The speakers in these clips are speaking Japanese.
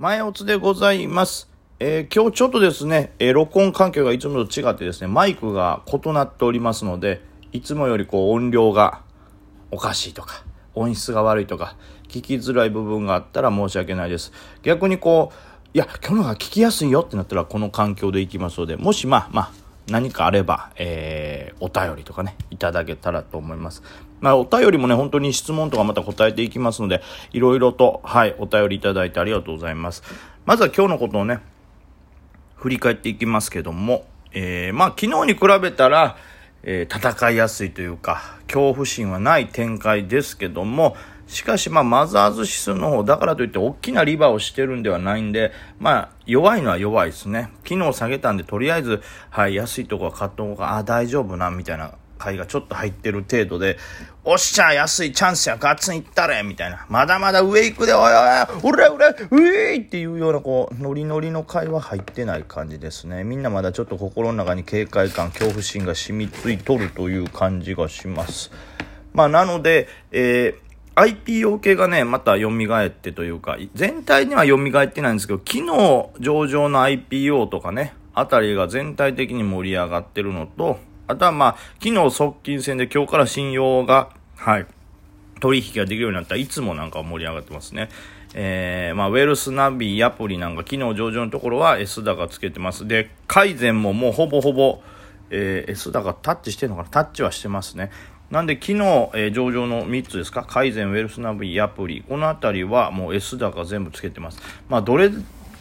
前おつでございます。えー、今日ちょっとですね、えー、録音環境がいつもと違ってですね、マイクが異なっておりますので、いつもよりこう音量がおかしいとか、音質が悪いとか、聞きづらい部分があったら申し訳ないです。逆にこう、いや、今日のが聞きやすいよってなったらこの環境でいきますので、もしまあまあ、何かあれば、えー、お便りとかね、いただけたらと思います。まあ、お便りもね、本当に質問とかまた答えていきますので、いろいろと、はい、お便りいただいてありがとうございます。まずは今日のことをね、振り返っていきますけども、えー、まあ、昨日に比べたら、えー、戦いやすいというか、恐怖心はない展開ですけども、しかし、まあ、マザーズ指数の方、だからといって大きなリバーをしてるんではないんで、まあ、弱いのは弱いですね。昨日下げたんで、とりあえず、はい、安いとこは買った方が、あ、大丈夫な、みたいな買いがちょっと入ってる程度で、おっしゃ、安いチャンスや、ガッツンいったれみたいな。まだまだ上行くで、おいおい、うれうれ、うえいっていうような、こう、ノリノリの会話入ってない感じですね。みんなまだちょっと心の中に警戒感、恐怖心が染みついとるという感じがします。まあ、なので、えー、IPO 系がね、また蘇ってというか、全体には蘇ってないんですけど、昨日上場の IPO とかね、あたりが全体的に盛り上がってるのと、あとはまあ、昨日側近戦で今日から信用が、はい、取引ができるようになったいつもなんか盛り上がってますね。えー、まあ、ウェルスナビ、アプリなんか昨日上場のところは S 高つけてます。で、改善ももうほぼほぼ、えー、S 高タッチしてるのかなタッチはしてますね。なんで昨日、えー、上場の3つですか？改善、ウェルスナビ、アプリ。このあたりはもう S 高全部つけてます。まあ、どれ、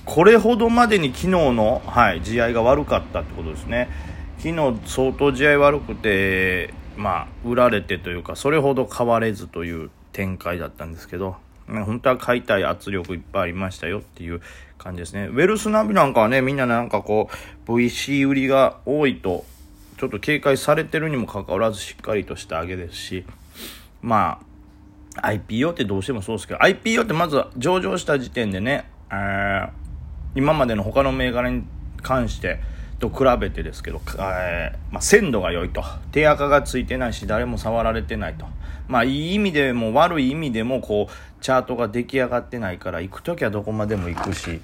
これほどまでに昨日の、はい、試合いが悪かったってことですね。昨日相当試合い悪くて、まあ、売られてというか、それほど買われずという展開だったんですけど、本当は買いたい圧力いっぱいありましたよっていう感じですね。ウェルスナビなんかはね、みんななんかこう、VC 売りが多いと、ちょっと警戒されてるにもかかわらずしっかりとした上げですし、まあ、IPO ってどうしてもそうですけど、IPO ってまず上場した時点でね、今までの他の銘柄に関して、と比べてですけど、えー、まあ、鮮度が良いと。手垢がついてないし、誰も触られてないと。まあ、いい意味でも悪い意味でも、こう、チャートが出来上がってないから、行く時はどこまでも行くし、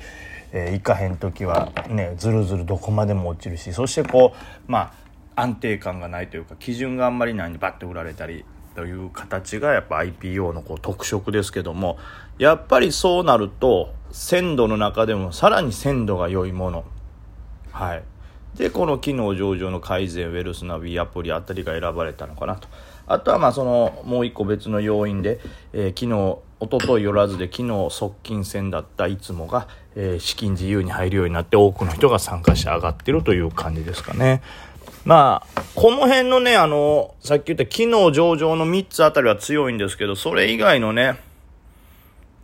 えー、行かへん時はね、ずるずるどこまでも落ちるし、そしてこう、まあ、安定感がないというか、基準があんまりないにバッと売られたり、という形がやっぱ IPO のこう特色ですけども、やっぱりそうなると、鮮度の中でもさらに鮮度が良いもの。はい。で、この機能上場の改善、ウェルスナビアプリあたりが選ばれたのかなと。あとは、まあ、その、もう一個別の要因で、えー、昨日、おととい寄らずで昨日側近戦だったいつもが、えー、資金自由に入るようになって多くの人が参加して上がってるという感じですかね。まあ、この辺のね、あの、さっき言った機能上場の3つあたりは強いんですけど、それ以外のね、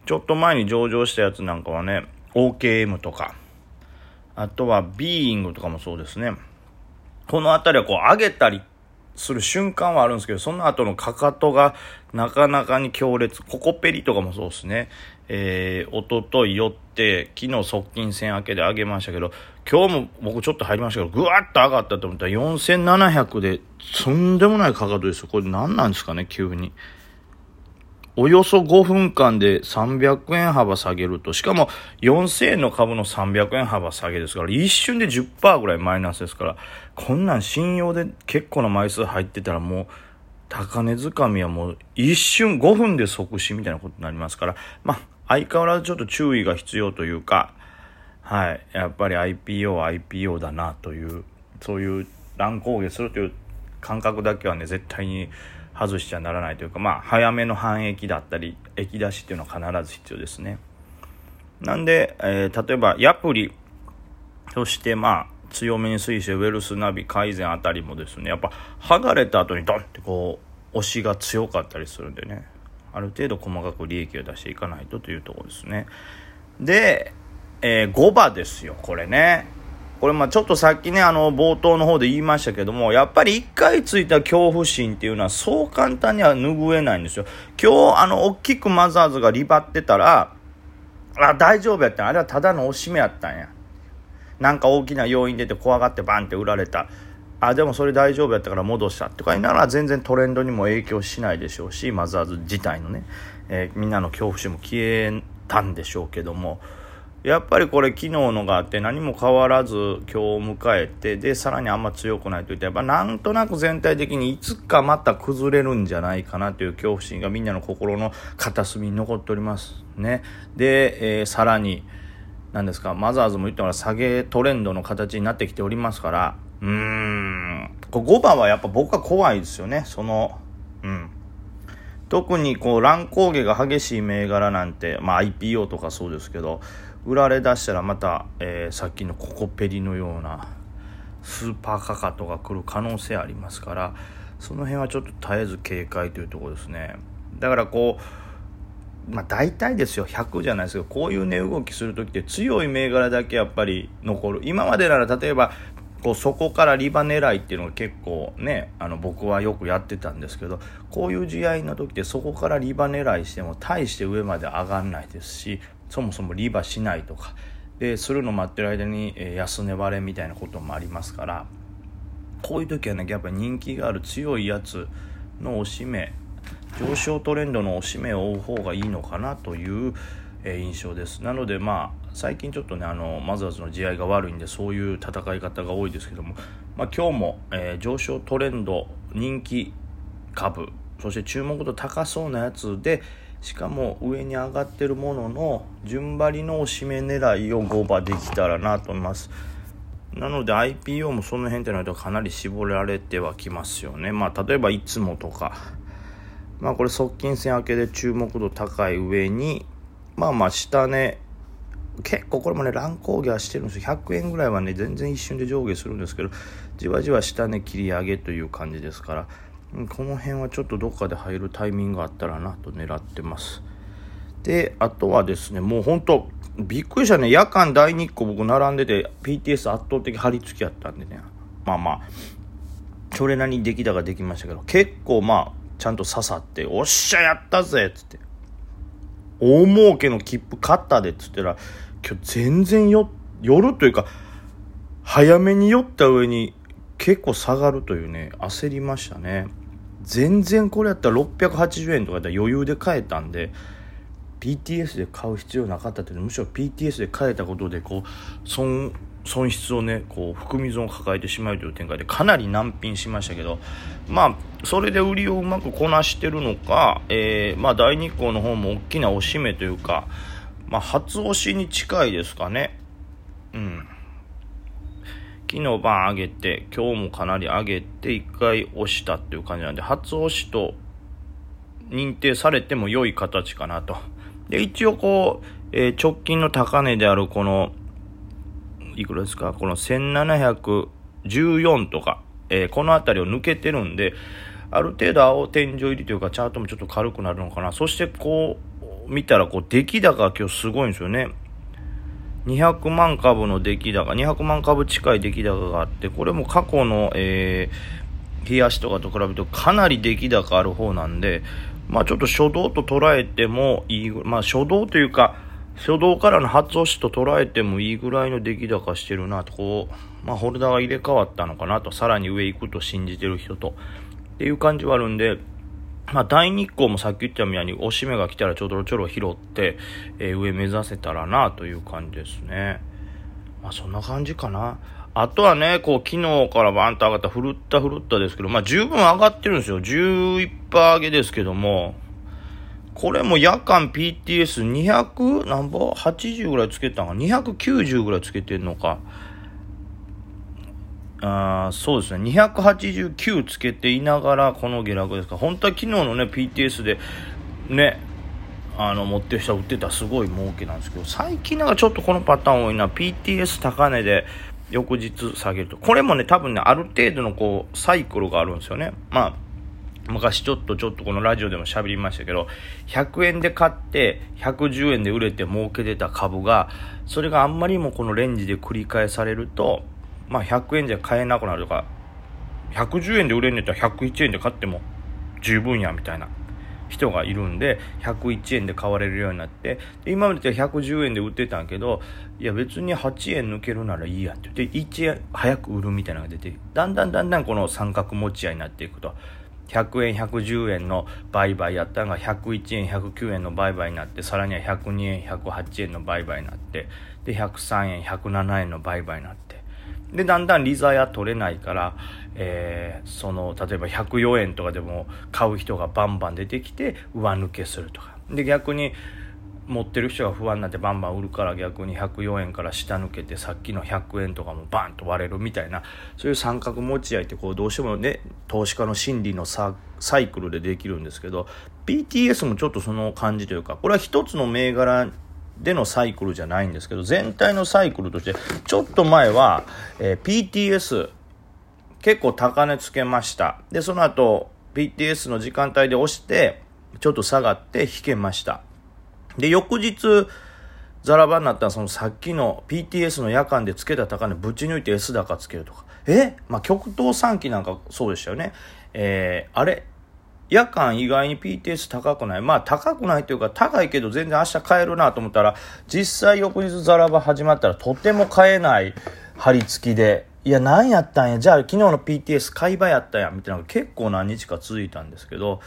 ちょっと前に上場したやつなんかはね、OKM とか、あとはビーイングとかもそうですね。この辺りはこう上げたりする瞬間はあるんですけど、その後のかかとがなかなかに強烈。ココペリとかもそうですね。えー、おととい寄って、昨日側近戦明けで上げましたけど、今日も僕ちょっと入りましたけど、ぐわっと上がったと思ったら4700で、とんでもないかかとですよ。これ何なんですかね、急に。およそ5分間で300円幅下げると、しかも4000円の株の300円幅下げですから、一瞬で10%ぐらいマイナスですから、こんなん信用で結構な枚数入ってたらもう、高値掴みはもう一瞬5分で即死みたいなことになりますから、まあ、相変わらずちょっと注意が必要というか、はい、やっぱり IPO は IPO だなという、そういう乱高下するという感覚だけはね、絶対に外しちゃならないというか、まあ、早めの反液だったり、液出しっていうのは必ず必要ですね。なんで、えー、例えば、ヤプリ、そしてまあ、強めに推してウェルスナビ改善あたりもですね、やっぱ、剥がれた後にドンってこう、押しが強かったりするんでね、ある程度細かく利益を出していかないとというところですね。で、えー、5番ですよ、これね。これまあちょっとさっきね、あの、冒頭の方で言いましたけども、やっぱり一回ついた恐怖心っていうのはそう簡単には拭えないんですよ。今日、あの、大きくマザーズがリバってたら、あ、大丈夫やった。あれはただのおしめやったんや。なんか大きな要因出て怖がってバンって売られた。あ、でもそれ大丈夫やったから戻したとかになら全然トレンドにも影響しないでしょうし、マザーズ自体のね、えー、みんなの恐怖心も消えたんでしょうけども、やっぱりこれ昨日のがあって何も変わらず今日を迎えてでさらにあんま強くないといってやっぱなんとなく全体的にいつかまた崩れるんじゃないかなという恐怖心がみんなの心の片隅に残っておりますね。で、えー、さらに何ですかマザーズも言ったら下げトレンドの形になってきておりますからうーん5番はやっぱ僕は怖いですよね。そのうん。特にこう乱高下が激しい銘柄なんて、まあ、IPO とかそうですけど売られ出したらまた、えー、さっきのココペリのようなスーパーカカとか来る可能性ありますからその辺はちょっと絶えず警戒というところですね。だからこうまあ大体ですよ100じゃないですけどこういう値動きする時って強い銘柄だけやっぱり残る。今までなら例えばこうそこからリバ狙いっていうのが結構ねあの僕はよくやってたんですけどこういう試合の時ってそこからリバ狙いしても大して上まで上がんないですしそもそもリバしないとか。でするの待ってる間に、安値割れみたいなこともありますから。こういう時はねやっぱり人気がある強いやつのおしめ上昇トレンドのおしめを追う方がいいのかなという、印象です。なのでまあ最近ちょっとねあのマザーズの試合いが悪いんでそういう戦い方が多いですけども、まあ、今日も、えー、上昇トレンド人気株そして注目度高そうなやつでしかも上に上がってるものの順張りのおしめ狙いを5番できたらなと思います。なので IPO もその辺ってなるとかなり絞られてはきますよね。まあ例えばいつもとか。まあこれ側近戦明けで注目度高い上にまあまあ下値。結構これもね乱高下してるんですよ。100円ぐらいはね全然一瞬で上下するんですけどじわじわ下値切り上げという感じですから。この辺はちょっとどっかで入るタイミングがあったらなと狙ってますであとはですねもう本当びっくりしたね夜間第2個僕並んでて PTS 圧倒的張り付きやったんでねまあまあそれなりに出来高できましたけど結構まあちゃんと刺さって「おっしゃやったぜ!」っつって大儲けの切符買ったでっつったら、今日全然よ、夜というか、早めに酔った上に結構下がるというね、焦りましたね。全然これやったら680円とかやったら余裕で買えたんで、PTS で買う必要なかったってむしろ PTS で買えたことでこう損損失をねこう含み損を抱えてしまうという展開でかなり難品しましたけどまあそれで売りをうまくこなしてるのか、えー、まあ、大日光の方も大きな押し目というか、まあ、初押しに近いですかね。うん。昨日晩上げて今日もかなり上げて1回押したっていう感じなんで初押しと認定されても良い形かなと で一応こう、えー、直近の高値であるこのいくらですか？この1714とか、えー、この辺りを抜けてるんで、ある程度青天井入りというか、チャートもちょっと軽くなるのかな。そしてこう、見たら、こう、出来高が今日すごいんですよね。200万株の出来高、200万株近い出来高があって、これも過去の、えー、冷やしとかと比べるとかなり出来高ある方なんで、まあちょっと初動と捉えてもいい、まあ初動というか、初動からの初押しと捉えてもいいぐらいの出来高してるなと、こう、まあ、ホルダーが入れ替わったのかなと、さらに上行くと信じてる人と、っていう感じはあるんで、まあ、大日光もさっき言ったみたいに、押し目が来たらちょろちょろ拾って、えー、上目指せたらなという感じですね。まあ、そんな感じかな。あとはね、こう、昨日からバーンと上がった、ふるったふるったですけど、まあ、十分上がってるんですよ。11%上げですけども、これも夜間 PTS200 何ぼ ?80 ぐらいつけたのか ?290 ぐらいつけてんのか。あそうですね。289つけていながらこの下落ですか。本当は昨日のね、PTS でね、あの、持ってる人は売ってたすごい儲けなんですけど、最近なんかちょっとこのパターン多いな。PTS 高値で翌日下げると。これもね、多分ね、ある程度のこう、サイクルがあるんですよね。まあ、昔ちょっとちょっとこのラジオでも喋りましたけど、100円で買って110円で売れて儲けてた株が、それがあんまりもこのレンジで繰り返されると、まあ100円じゃ買えなくなるとか、110円で売れんねったら101円で買っても十分やみたいな人がいるんで、101円で買われるようになって、で今までって110円で売ってたんけど、いや別に8円抜けるならいいやって言って、1円早く売るみたいなのが出て、だんだんだんだんこの三角持ち合いになっていくと。100円110円の売買やったのが101円109円の売買になってさらには102円108円の売買になってで103円107円の売買になってでだんだん利ザヤ取れないから、えー、その例えば104円とかでも買う人がバンバン出てきて上抜けするとか。で逆に持ってる人が不安になってバンバン売るから逆に104円から下抜けてさっきの100円とかもバンと割れるみたいなそういう三角持ち合いってこうどうしてもね投資家の心理のサイクルでできるんですけど BTS もちょっとその感じというかこれは一つの銘柄でのサイクルじゃないんですけど全体のサイクルとしてちょっと前は、えー、PTS 結構高値つけましたでその後 PTS の時間帯で押してちょっと下がって引けましたで、翌日、ザラバになったらそのさっきの PTS の夜間でつけた高値ぶち抜いて S 高つけるとか。え？まあ、極東3期なんかそうでしたよね。えー、あれ？夜間意外に PTS 高くない？まあ高くないというか高いけど全然明日買えるなと思ったら実際翌日ザラバ始まったらとても買えない張り付きでいや何やったんや？じゃあ昨日の PTS 買い場やったやんみたいなのが結構何日か続いたんですけど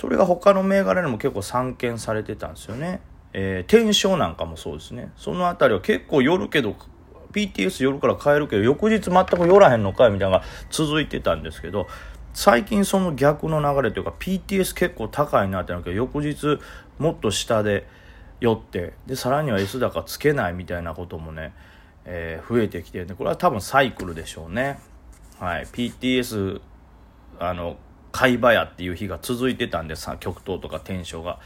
それが他の銘柄にも結構散見されてたんですよね。えー、天正なんかもそうですね。そのあたりは結構寄るけど、PTS 寄るから買えるけど、翌日全く寄らへんのかいみたいなのが続いてたんですけど、最近その逆の流れというか、PTS 結構高いなってなるけど、翌日もっと下で寄って、で、さらには S 高つけないみたいなこともね、えー、増えてきてるんで、これは多分サイクルでしょうね。はい。PTS、あの、買い場やっていう日が続いてたんでさ極東とか天正が。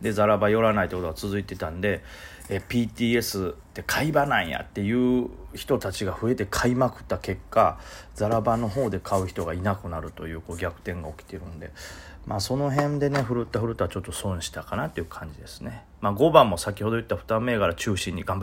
でザラバ寄らないってことが続いてたんでえ PTS って買い場なんやっていう人たちが増えて買いまくった結果ざらばの方で買う人がいなくなるというこう逆転が起きてるんでまあその辺でねふるったふるったちょっと損したかなっていう感じですね。まあ、5番も先ほど言った2銘柄中心に頑張